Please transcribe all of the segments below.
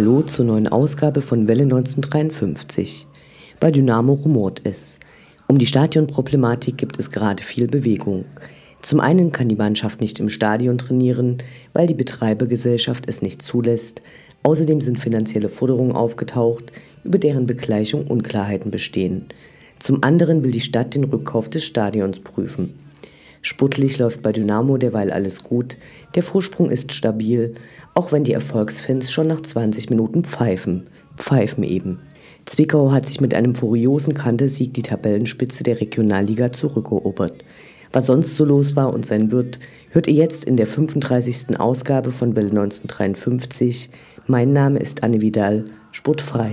Hallo zur neuen Ausgabe von Welle 1953. Bei Dynamo rumort es. Um die Stadionproblematik gibt es gerade viel Bewegung. Zum einen kann die Mannschaft nicht im Stadion trainieren, weil die Betreibergesellschaft es nicht zulässt. Außerdem sind finanzielle Forderungen aufgetaucht, über deren Begleichung Unklarheiten bestehen. Zum anderen will die Stadt den Rückkauf des Stadions prüfen. Sportlich läuft bei Dynamo derweil alles gut, der Vorsprung ist stabil, auch wenn die Erfolgsfans schon nach 20 Minuten pfeifen. Pfeifen eben. Zwickau hat sich mit einem furiosen Kantersieg die Tabellenspitze der Regionalliga zurückerobert. Was sonst so los war und sein wird, hört ihr jetzt in der 35. Ausgabe von Welle 1953. Mein Name ist Anne Vidal, sportfrei.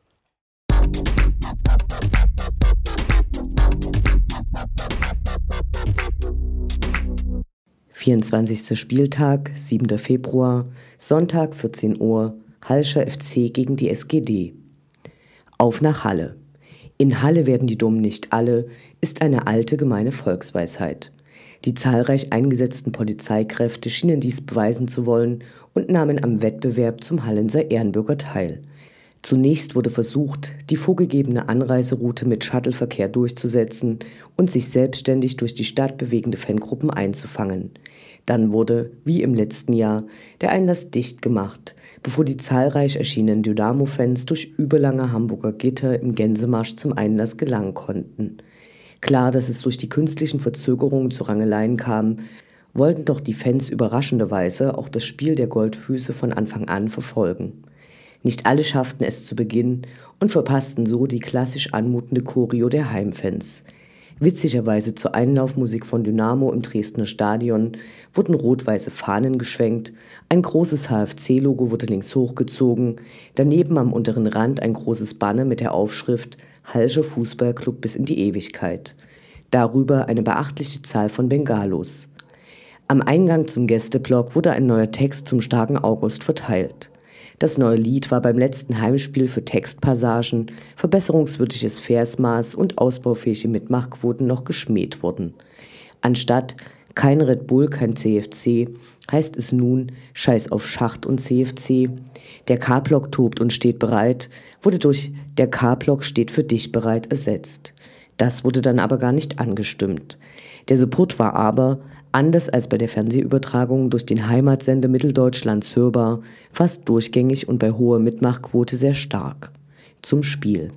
Vierundzwanzigster Spieltag, 7. Februar, Sonntag 14 Uhr, Hallscher FC gegen die SGD. Auf nach Halle. In Halle werden die Dummen nicht alle, ist eine alte gemeine Volksweisheit. Die zahlreich eingesetzten Polizeikräfte schienen dies beweisen zu wollen und nahmen am Wettbewerb zum Hallenser Ehrenbürger teil. Zunächst wurde versucht, die vorgegebene Anreiseroute mit Shuttleverkehr durchzusetzen und sich selbstständig durch die Stadt bewegende Fangruppen einzufangen. Dann wurde, wie im letzten Jahr, der Einlass dicht gemacht, bevor die zahlreich erschienenen Dynamo-Fans durch überlange Hamburger Gitter im Gänsemarsch zum Einlass gelangen konnten. Klar, dass es durch die künstlichen Verzögerungen zu Rangeleien kam, wollten doch die Fans überraschenderweise auch das Spiel der Goldfüße von Anfang an verfolgen. Nicht alle schafften es zu Beginn und verpassten so die klassisch anmutende Choreo der Heimfans. Witzigerweise zur Einlaufmusik von Dynamo im Dresdner Stadion wurden rot-weiße Fahnen geschwenkt, ein großes HFC-Logo wurde links hochgezogen, daneben am unteren Rand ein großes Banner mit der Aufschrift Halscher Fußballclub bis in die Ewigkeit. Darüber eine beachtliche Zahl von Bengalos. Am Eingang zum Gästeblock wurde ein neuer Text zum starken August verteilt. Das neue Lied war beim letzten Heimspiel für Textpassagen, verbesserungswürdiges Versmaß und ausbaufähige Mitmachquoten noch geschmäht worden. Anstatt kein Red Bull, kein CFC, heißt es nun Scheiß auf Schacht und CFC. Der K-Block tobt und steht bereit, wurde durch der K-Block steht für dich bereit ersetzt. Das wurde dann aber gar nicht angestimmt. Der Support war aber, anders als bei der Fernsehübertragung durch den Heimatsender Mitteldeutschlands hörbar, fast durchgängig und bei hoher Mitmachquote sehr stark. Zum Spiel.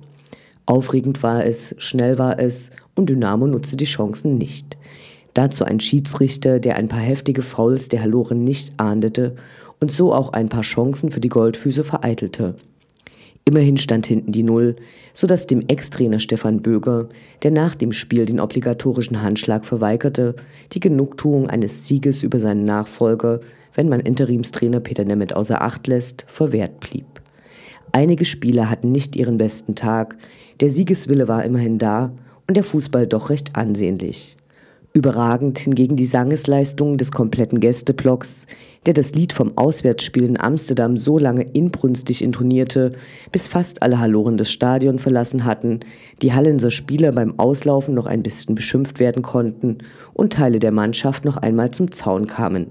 Aufregend war es, schnell war es und Dynamo nutzte die Chancen nicht. Dazu ein Schiedsrichter, der ein paar heftige Fouls der Haloren nicht ahndete und so auch ein paar Chancen für die Goldfüße vereitelte. Immerhin stand hinten die Null, sodass dem Ex-Trainer Stefan Böger, der nach dem Spiel den obligatorischen Handschlag verweigerte, die Genugtuung eines Sieges über seinen Nachfolger, wenn man Interimstrainer Peter Nemeth außer Acht lässt, verwehrt blieb. Einige Spieler hatten nicht ihren besten Tag, der Siegeswille war immerhin da und der Fußball doch recht ansehnlich. Überragend hingegen die Sangesleistungen des kompletten Gästeblocks, der das Lied vom Auswärtsspiel in Amsterdam so lange inbrünstig intonierte, bis fast alle Halloren das Stadion verlassen hatten, die Hallenser Spieler beim Auslaufen noch ein bisschen beschimpft werden konnten und Teile der Mannschaft noch einmal zum Zaun kamen.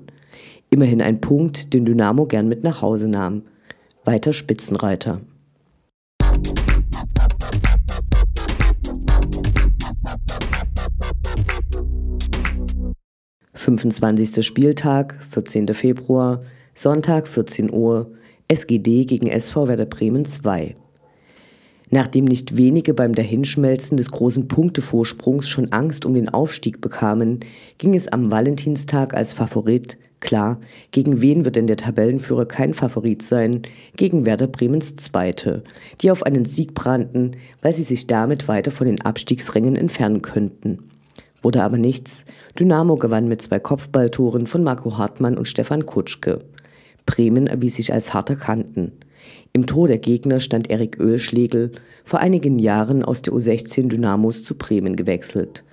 Immerhin ein Punkt, den Dynamo gern mit nach Hause nahm. Weiter Spitzenreiter. 25. Spieltag, 14. Februar, Sonntag 14 Uhr, SGD gegen SV Werder Bremen 2. Nachdem nicht wenige beim Dahinschmelzen des großen Punktevorsprungs schon Angst um den Aufstieg bekamen, ging es am Valentinstag als Favorit, klar, gegen wen wird denn der Tabellenführer kein Favorit sein, gegen Werder Bremens Zweite, die auf einen Sieg brannten, weil sie sich damit weiter von den Abstiegsrängen entfernen könnten wurde aber nichts. Dynamo gewann mit zwei Kopfballtoren von Marco Hartmann und Stefan Kutschke. Bremen erwies sich als harter Kanten. Im Tor der Gegner stand Erik Ölschlegel, vor einigen Jahren aus der U16 Dynamos zu Bremen gewechselt.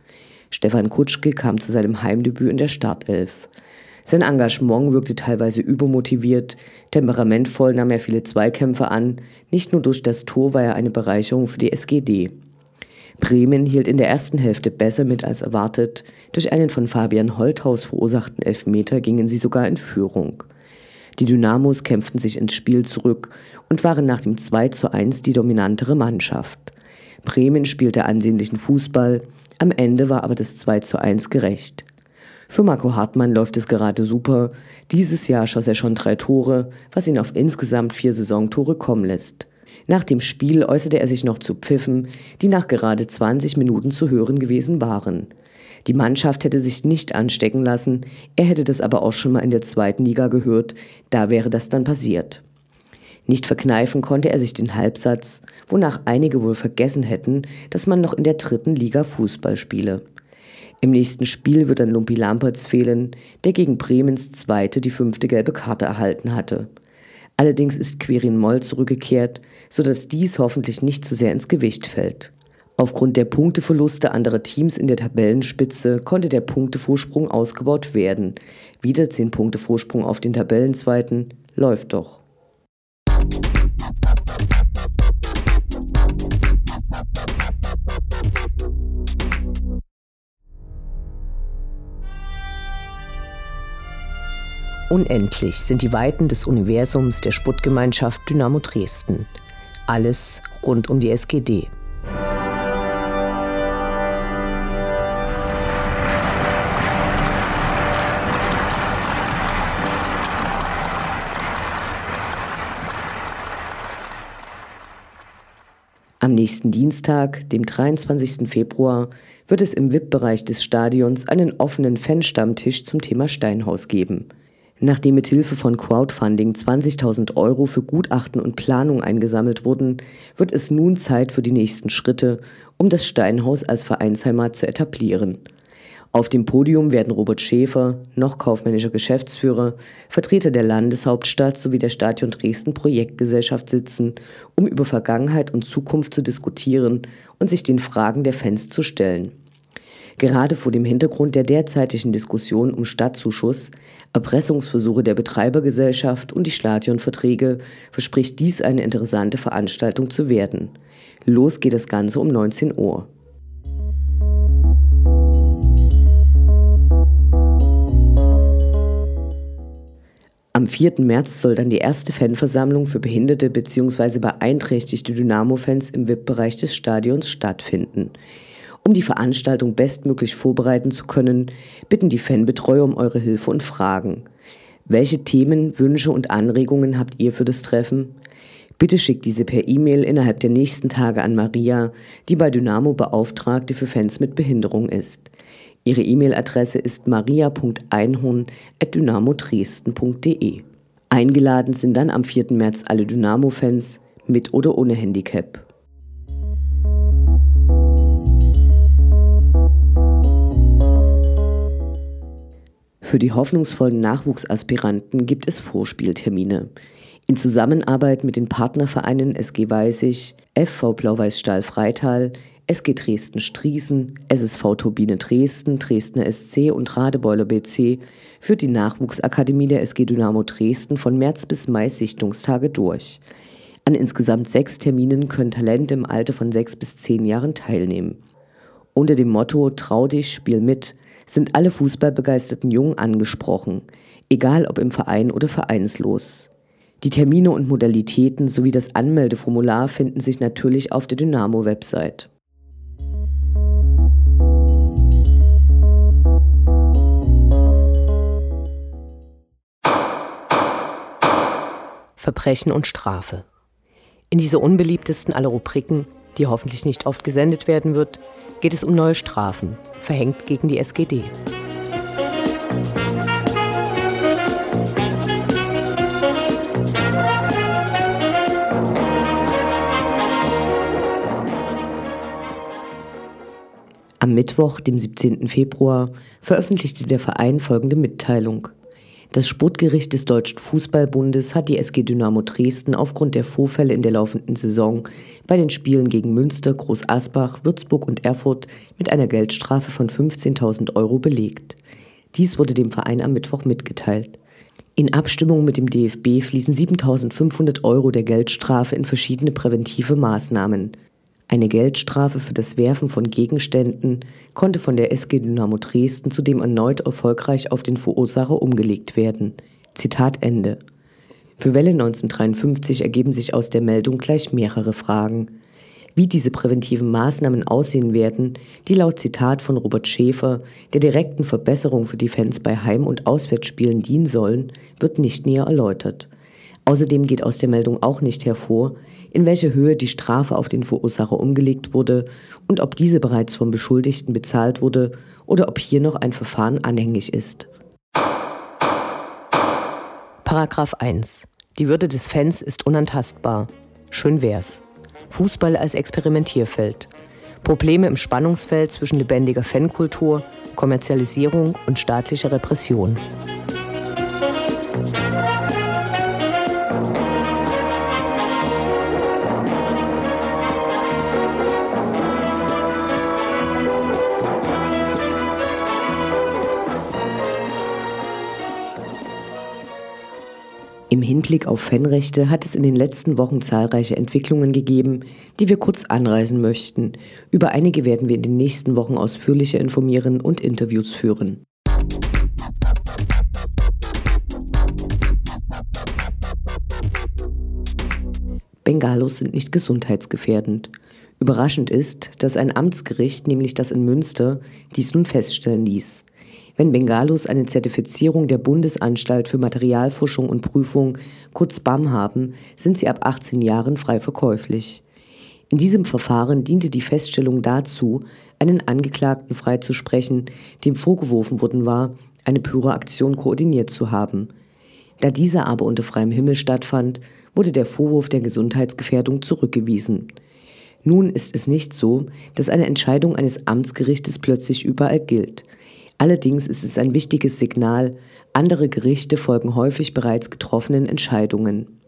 Stefan Kutschke kam zu seinem Heimdebüt in der Startelf. Sein Engagement wirkte teilweise übermotiviert, temperamentvoll nahm er viele Zweikämpfe an, nicht nur durch das Tor war er eine Bereicherung für die SGD. Bremen hielt in der ersten Hälfte besser mit als erwartet. Durch einen von Fabian Holthaus verursachten Elfmeter gingen sie sogar in Führung. Die Dynamos kämpften sich ins Spiel zurück und waren nach dem 2 zu 1 die dominantere Mannschaft. Bremen spielte ansehnlichen Fußball, am Ende war aber das 2 zu 1 gerecht. Für Marco Hartmann läuft es gerade super. Dieses Jahr schoss er schon drei Tore, was ihn auf insgesamt vier Saisontore kommen lässt. Nach dem Spiel äußerte er sich noch zu Pfiffen, die nach gerade 20 Minuten zu hören gewesen waren. Die Mannschaft hätte sich nicht anstecken lassen, er hätte das aber auch schon mal in der zweiten Liga gehört, da wäre das dann passiert. Nicht verkneifen konnte er sich den Halbsatz, wonach einige wohl vergessen hätten, dass man noch in der dritten Liga Fußball spiele. Im nächsten Spiel wird dann Lumpi Lampertz fehlen, der gegen Bremens Zweite die fünfte gelbe Karte erhalten hatte. Allerdings ist Quirin Moll zurückgekehrt, sodass dies hoffentlich nicht zu sehr ins Gewicht fällt. Aufgrund der Punkteverluste anderer Teams in der Tabellenspitze konnte der Punktevorsprung ausgebaut werden. Wieder 10 Punkte Vorsprung auf den Tabellenzweiten. Läuft doch. Unendlich sind die Weiten des Universums der Sputtgemeinschaft Dynamo Dresden. Alles rund um die SGD. Am nächsten Dienstag, dem 23. Februar, wird es im VIP-Bereich des Stadions einen offenen Fanstammtisch zum Thema Steinhaus geben – Nachdem mit Hilfe von Crowdfunding 20.000 Euro für Gutachten und Planung eingesammelt wurden, wird es nun Zeit für die nächsten Schritte, um das Steinhaus als Vereinsheimat zu etablieren. Auf dem Podium werden Robert Schäfer, noch kaufmännischer Geschäftsführer, Vertreter der Landeshauptstadt sowie der Stadion Dresden Projektgesellschaft sitzen, um über Vergangenheit und Zukunft zu diskutieren und sich den Fragen der Fans zu stellen. Gerade vor dem Hintergrund der derzeitigen Diskussion um Stadtzuschuss, Erpressungsversuche der Betreibergesellschaft und die Stadionverträge verspricht dies eine interessante Veranstaltung zu werden. Los geht das Ganze um 19 Uhr. Am 4. März soll dann die erste Fanversammlung für behinderte bzw. beeinträchtigte Dynamo-Fans im VIP-Bereich des Stadions stattfinden. Um die Veranstaltung bestmöglich vorbereiten zu können, bitten die Fanbetreuer um eure Hilfe und Fragen. Welche Themen, Wünsche und Anregungen habt ihr für das Treffen? Bitte schickt diese per E-Mail innerhalb der nächsten Tage an Maria, die bei Dynamo Beauftragte für Fans mit Behinderung ist. Ihre E-Mail-Adresse ist maria.einhorn.dynamodresden.de. Eingeladen sind dann am 4. März alle Dynamo-Fans, mit oder ohne Handicap. Für die hoffnungsvollen Nachwuchsaspiranten gibt es Vorspieltermine. In Zusammenarbeit mit den Partnervereinen SG Weißig, FV Blau-Weiß Stahl Freital, SG Dresden Striesen, SSV Turbine Dresden, Dresdner SC und Radebeuler BC führt die Nachwuchsakademie der SG Dynamo Dresden von März bis Mai Sichtungstage durch. An insgesamt sechs Terminen können Talente im Alter von sechs bis zehn Jahren teilnehmen. Unter dem Motto Trau dich, spiel mit sind alle fußballbegeisterten Jungen angesprochen, egal ob im Verein oder vereinslos. Die Termine und Modalitäten sowie das Anmeldeformular finden sich natürlich auf der Dynamo-Website. Verbrechen und Strafe. In dieser unbeliebtesten aller Rubriken, die hoffentlich nicht oft gesendet werden wird, geht es um neue Strafen, verhängt gegen die SGD. Am Mittwoch, dem 17. Februar, veröffentlichte der Verein folgende Mitteilung. Das Sportgericht des Deutschen Fußballbundes hat die SG Dynamo Dresden aufgrund der Vorfälle in der laufenden Saison bei den Spielen gegen Münster, Groß Asbach, Würzburg und Erfurt mit einer Geldstrafe von 15.000 Euro belegt. Dies wurde dem Verein am Mittwoch mitgeteilt. In Abstimmung mit dem DFB fließen 7.500 Euro der Geldstrafe in verschiedene präventive Maßnahmen. Eine Geldstrafe für das Werfen von Gegenständen konnte von der SG Dynamo Dresden zudem erneut erfolgreich auf den Verursacher umgelegt werden. Zitat Ende. Für Welle 1953 ergeben sich aus der Meldung gleich mehrere Fragen. Wie diese präventiven Maßnahmen aussehen werden, die laut Zitat von Robert Schäfer der direkten Verbesserung für die Fans bei Heim- und Auswärtsspielen dienen sollen, wird nicht näher erläutert. Außerdem geht aus der Meldung auch nicht hervor, in welcher Höhe die Strafe auf den Verursacher umgelegt wurde und ob diese bereits vom Beschuldigten bezahlt wurde oder ob hier noch ein Verfahren anhängig ist. Paragraph 1. Die Würde des Fans ist unantastbar. Schön wär's. Fußball als Experimentierfeld. Probleme im Spannungsfeld zwischen lebendiger Fankultur, Kommerzialisierung und staatlicher Repression. Im Hinblick auf Fanrechte hat es in den letzten Wochen zahlreiche Entwicklungen gegeben, die wir kurz anreisen möchten. Über einige werden wir in den nächsten Wochen ausführlicher informieren und Interviews führen. Bengalos sind nicht gesundheitsgefährdend. Überraschend ist, dass ein Amtsgericht, nämlich das in Münster, dies nun feststellen ließ. Wenn Bengalos eine Zertifizierung der Bundesanstalt für Materialforschung und Prüfung, kurz BAM, haben, sind sie ab 18 Jahren frei verkäuflich. In diesem Verfahren diente die Feststellung dazu, einen Angeklagten freizusprechen, dem vorgeworfen worden war, eine Pyroaktion koordiniert zu haben. Da diese aber unter freiem Himmel stattfand, wurde der Vorwurf der Gesundheitsgefährdung zurückgewiesen. Nun ist es nicht so, dass eine Entscheidung eines Amtsgerichtes plötzlich überall gilt. Allerdings ist es ein wichtiges Signal, andere Gerichte folgen häufig bereits getroffenen Entscheidungen.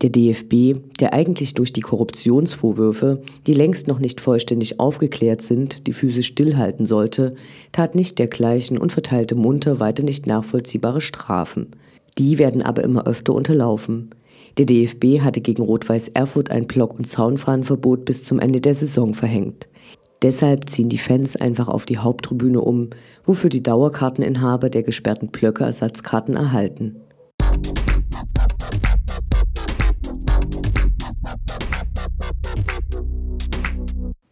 Der DFB, der eigentlich durch die Korruptionsvorwürfe, die längst noch nicht vollständig aufgeklärt sind, die Füße stillhalten sollte, tat nicht dergleichen und verteilte munter weiter nicht nachvollziehbare Strafen. Die werden aber immer öfter unterlaufen. Der DFB hatte gegen Rot-Weiß Erfurt ein Block- und Zaunfahrenverbot bis zum Ende der Saison verhängt. Deshalb ziehen die Fans einfach auf die Haupttribüne um, wofür die Dauerkarteninhaber der gesperrten Blöcke Ersatzkarten erhalten.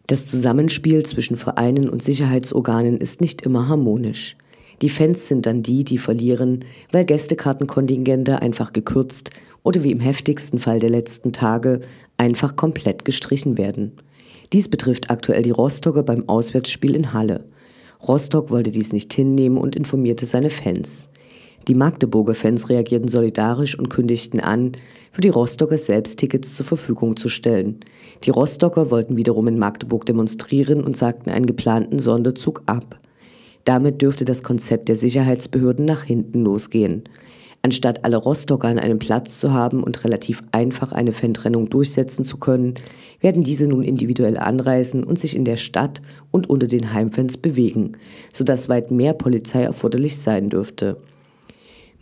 Das Zusammenspiel zwischen Vereinen und Sicherheitsorganen ist nicht immer harmonisch. Die Fans sind dann die, die verlieren, weil Gästekartenkontingente einfach gekürzt oder wie im heftigsten Fall der letzten Tage einfach komplett gestrichen werden. Dies betrifft aktuell die Rostocker beim Auswärtsspiel in Halle. Rostock wollte dies nicht hinnehmen und informierte seine Fans. Die Magdeburger Fans reagierten solidarisch und kündigten an, für die Rostocker selbst Tickets zur Verfügung zu stellen. Die Rostocker wollten wiederum in Magdeburg demonstrieren und sagten einen geplanten Sonderzug ab. Damit dürfte das Konzept der Sicherheitsbehörden nach hinten losgehen. Anstatt alle Rostocker an einem Platz zu haben und relativ einfach eine Fantrennung durchsetzen zu können, werden diese nun individuell anreisen und sich in der Stadt und unter den Heimfans bewegen, sodass weit mehr Polizei erforderlich sein dürfte.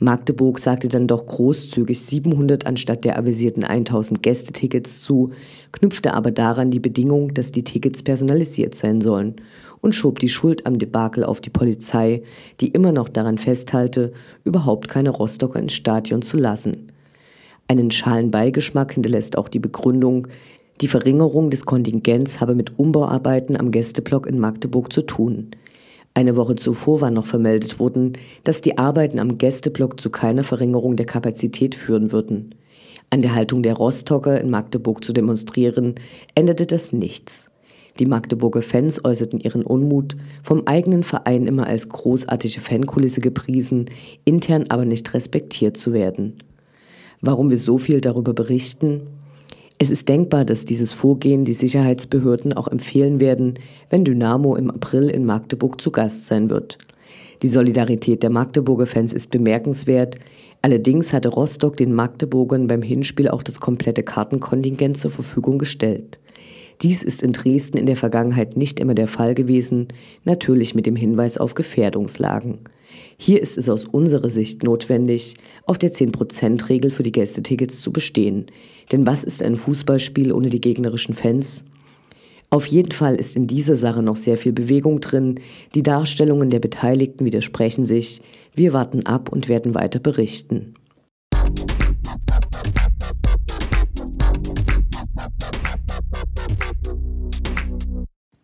Magdeburg sagte dann doch großzügig 700 anstatt der avisierten 1000 Gästetickets zu, knüpfte aber daran die Bedingung, dass die Tickets personalisiert sein sollen und schob die Schuld am Debakel auf die Polizei, die immer noch daran festhalte, überhaupt keine Rostocker ins Stadion zu lassen. Einen schalen Beigeschmack hinterlässt auch die Begründung, die Verringerung des Kontingents habe mit Umbauarbeiten am Gästeblock in Magdeburg zu tun. Eine Woche zuvor war noch vermeldet worden, dass die Arbeiten am Gästeblock zu keiner Verringerung der Kapazität führen würden. An der Haltung der Rostocker in Magdeburg zu demonstrieren, änderte das nichts. Die Magdeburger Fans äußerten ihren Unmut, vom eigenen Verein immer als großartige Fankulisse gepriesen, intern aber nicht respektiert zu werden. Warum wir so viel darüber berichten? Es ist denkbar, dass dieses Vorgehen die Sicherheitsbehörden auch empfehlen werden, wenn Dynamo im April in Magdeburg zu Gast sein wird. Die Solidarität der Magdeburger Fans ist bemerkenswert. Allerdings hatte Rostock den Magdeburgern beim Hinspiel auch das komplette Kartenkontingent zur Verfügung gestellt. Dies ist in Dresden in der Vergangenheit nicht immer der Fall gewesen, natürlich mit dem Hinweis auf Gefährdungslagen. Hier ist es aus unserer Sicht notwendig, auf der 10%-Regel für die Gästetickets zu bestehen. Denn was ist ein Fußballspiel ohne die gegnerischen Fans? Auf jeden Fall ist in dieser Sache noch sehr viel Bewegung drin. Die Darstellungen der Beteiligten widersprechen sich. Wir warten ab und werden weiter berichten.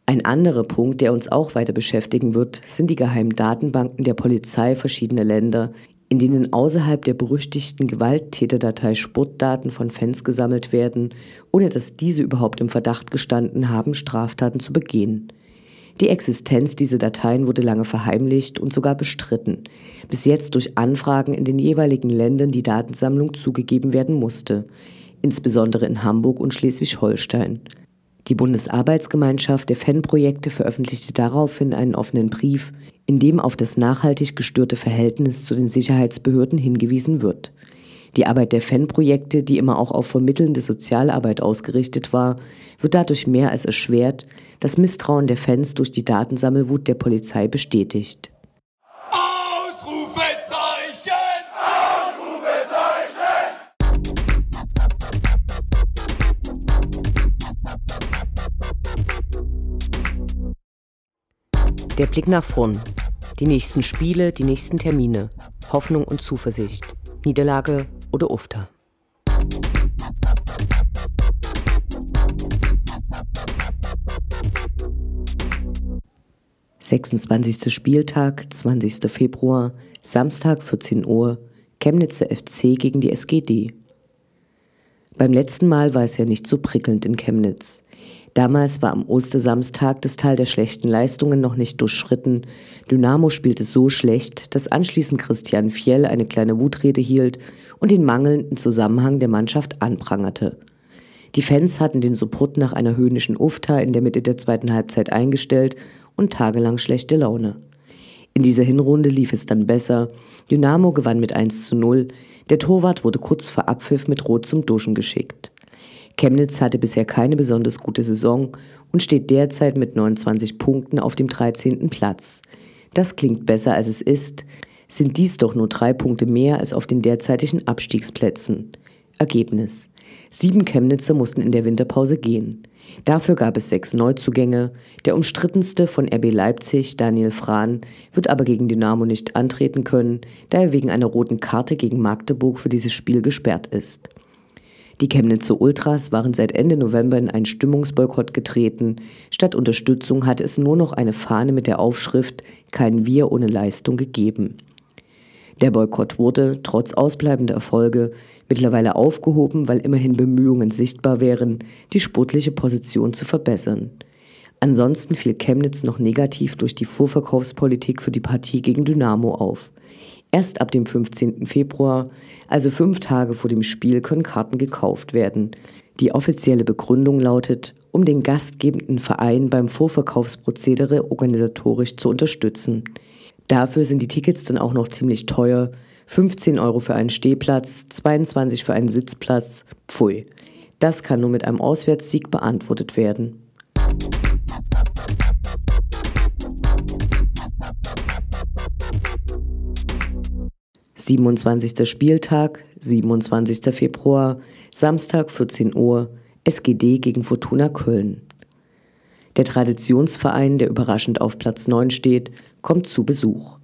Ein anderer Punkt, der uns auch weiter beschäftigen wird, sind die geheimen Datenbanken der Polizei verschiedener Länder, in denen außerhalb der berüchtigten Gewalttäterdatei Sportdaten von Fans gesammelt werden, ohne dass diese überhaupt im Verdacht gestanden haben, Straftaten zu begehen. Die Existenz dieser Dateien wurde lange verheimlicht und sogar bestritten, bis jetzt durch Anfragen in den jeweiligen Ländern die Datensammlung zugegeben werden musste, insbesondere in Hamburg und Schleswig-Holstein. Die Bundesarbeitsgemeinschaft der Fanprojekte veröffentlichte daraufhin einen offenen Brief, in dem auf das nachhaltig gestörte Verhältnis zu den Sicherheitsbehörden hingewiesen wird. Die Arbeit der Fanprojekte, die immer auch auf vermittelnde Sozialarbeit ausgerichtet war, wird dadurch mehr als erschwert, das Misstrauen der Fans durch die Datensammelwut der Polizei bestätigt. Der Blick nach vorn. Die nächsten Spiele, die nächsten Termine. Hoffnung und Zuversicht. Niederlage oder Ufter. Sechsundzwanzigster Spieltag, 20. Februar, Samstag 14 Uhr, Chemnitzer FC gegen die SGD. Beim letzten Mal war es ja nicht so prickelnd in Chemnitz. Damals war am Ostersamstag das Teil der schlechten Leistungen noch nicht durchschritten. Dynamo spielte so schlecht, dass anschließend Christian Fjell eine kleine Wutrede hielt und den mangelnden Zusammenhang der Mannschaft anprangerte. Die Fans hatten den Support nach einer höhnischen Ufta in der Mitte der zweiten Halbzeit eingestellt und tagelang schlechte Laune. In dieser Hinrunde lief es dann besser. Dynamo gewann mit 1 zu 0. Der Torwart wurde kurz vor Abpfiff mit Rot zum Duschen geschickt. Chemnitz hatte bisher keine besonders gute Saison und steht derzeit mit 29 Punkten auf dem 13. Platz. Das klingt besser als es ist, sind dies doch nur drei Punkte mehr als auf den derzeitigen Abstiegsplätzen. Ergebnis. Sieben Chemnitzer mussten in der Winterpause gehen. Dafür gab es sechs Neuzugänge. Der umstrittenste von RB Leipzig, Daniel Frahn, wird aber gegen Dynamo nicht antreten können, da er wegen einer roten Karte gegen Magdeburg für dieses Spiel gesperrt ist. Die Chemnitzer Ultras waren seit Ende November in einen Stimmungsboykott getreten. Statt Unterstützung hatte es nur noch eine Fahne mit der Aufschrift Kein Wir ohne Leistung gegeben. Der Boykott wurde, trotz ausbleibender Erfolge, mittlerweile aufgehoben, weil immerhin Bemühungen sichtbar wären, die sportliche Position zu verbessern. Ansonsten fiel Chemnitz noch negativ durch die Vorverkaufspolitik für die Partie gegen Dynamo auf. Erst ab dem 15. Februar, also fünf Tage vor dem Spiel, können Karten gekauft werden. Die offizielle Begründung lautet, um den gastgebenden Verein beim Vorverkaufsprozedere organisatorisch zu unterstützen. Dafür sind die Tickets dann auch noch ziemlich teuer. 15 Euro für einen Stehplatz, 22 für einen Sitzplatz. Pfui. Das kann nur mit einem Auswärtssieg beantwortet werden. 27. Spieltag, 27. Februar, Samstag 14 Uhr, SGD gegen Fortuna Köln. Der Traditionsverein, der überraschend auf Platz 9 steht, kommt zu Besuch.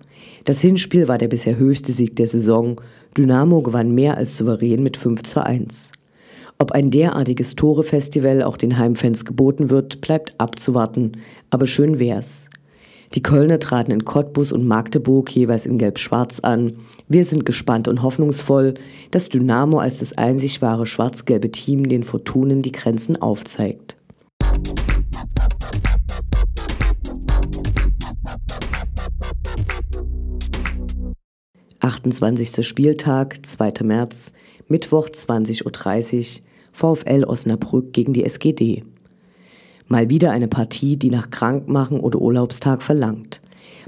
Das Hinspiel war der bisher höchste Sieg der Saison. Dynamo gewann mehr als souverän mit 5 zu 1. Ob ein derartiges Tore-Festival auch den Heimfans geboten wird, bleibt abzuwarten, aber schön wär's. Die Kölner traten in Cottbus und Magdeburg jeweils in Gelb-Schwarz an. Wir sind gespannt und hoffnungsvoll, dass Dynamo als das einzig wahre schwarz-gelbe Team den Fortunen die Grenzen aufzeigt. Achtundzwanzigster Spieltag, 2. März, Mittwoch 20.30 Uhr, VfL Osnabrück gegen die SGD. Mal wieder eine Partie, die nach Krankmachen oder Urlaubstag verlangt.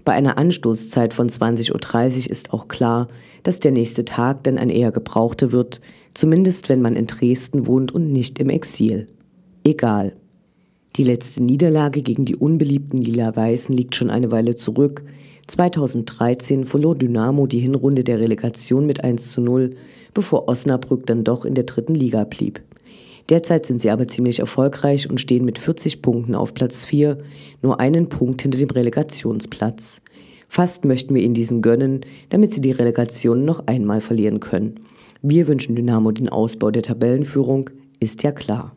Bei einer Anstoßzeit von 20.30 Uhr ist auch klar, dass der nächste Tag dann ein eher gebrauchter wird, zumindest wenn man in Dresden wohnt und nicht im Exil. Egal. Die letzte Niederlage gegen die unbeliebten Lila-Weißen liegt schon eine Weile zurück. 2013 verlor Dynamo die Hinrunde der Relegation mit 1 zu 0, bevor Osnabrück dann doch in der dritten Liga blieb. Derzeit sind sie aber ziemlich erfolgreich und stehen mit 40 Punkten auf Platz 4, nur einen Punkt hinter dem Relegationsplatz. Fast möchten wir ihnen diesen gönnen, damit sie die Relegation noch einmal verlieren können. Wir wünschen Dynamo den Ausbau der Tabellenführung, ist ja klar.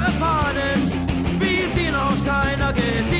again.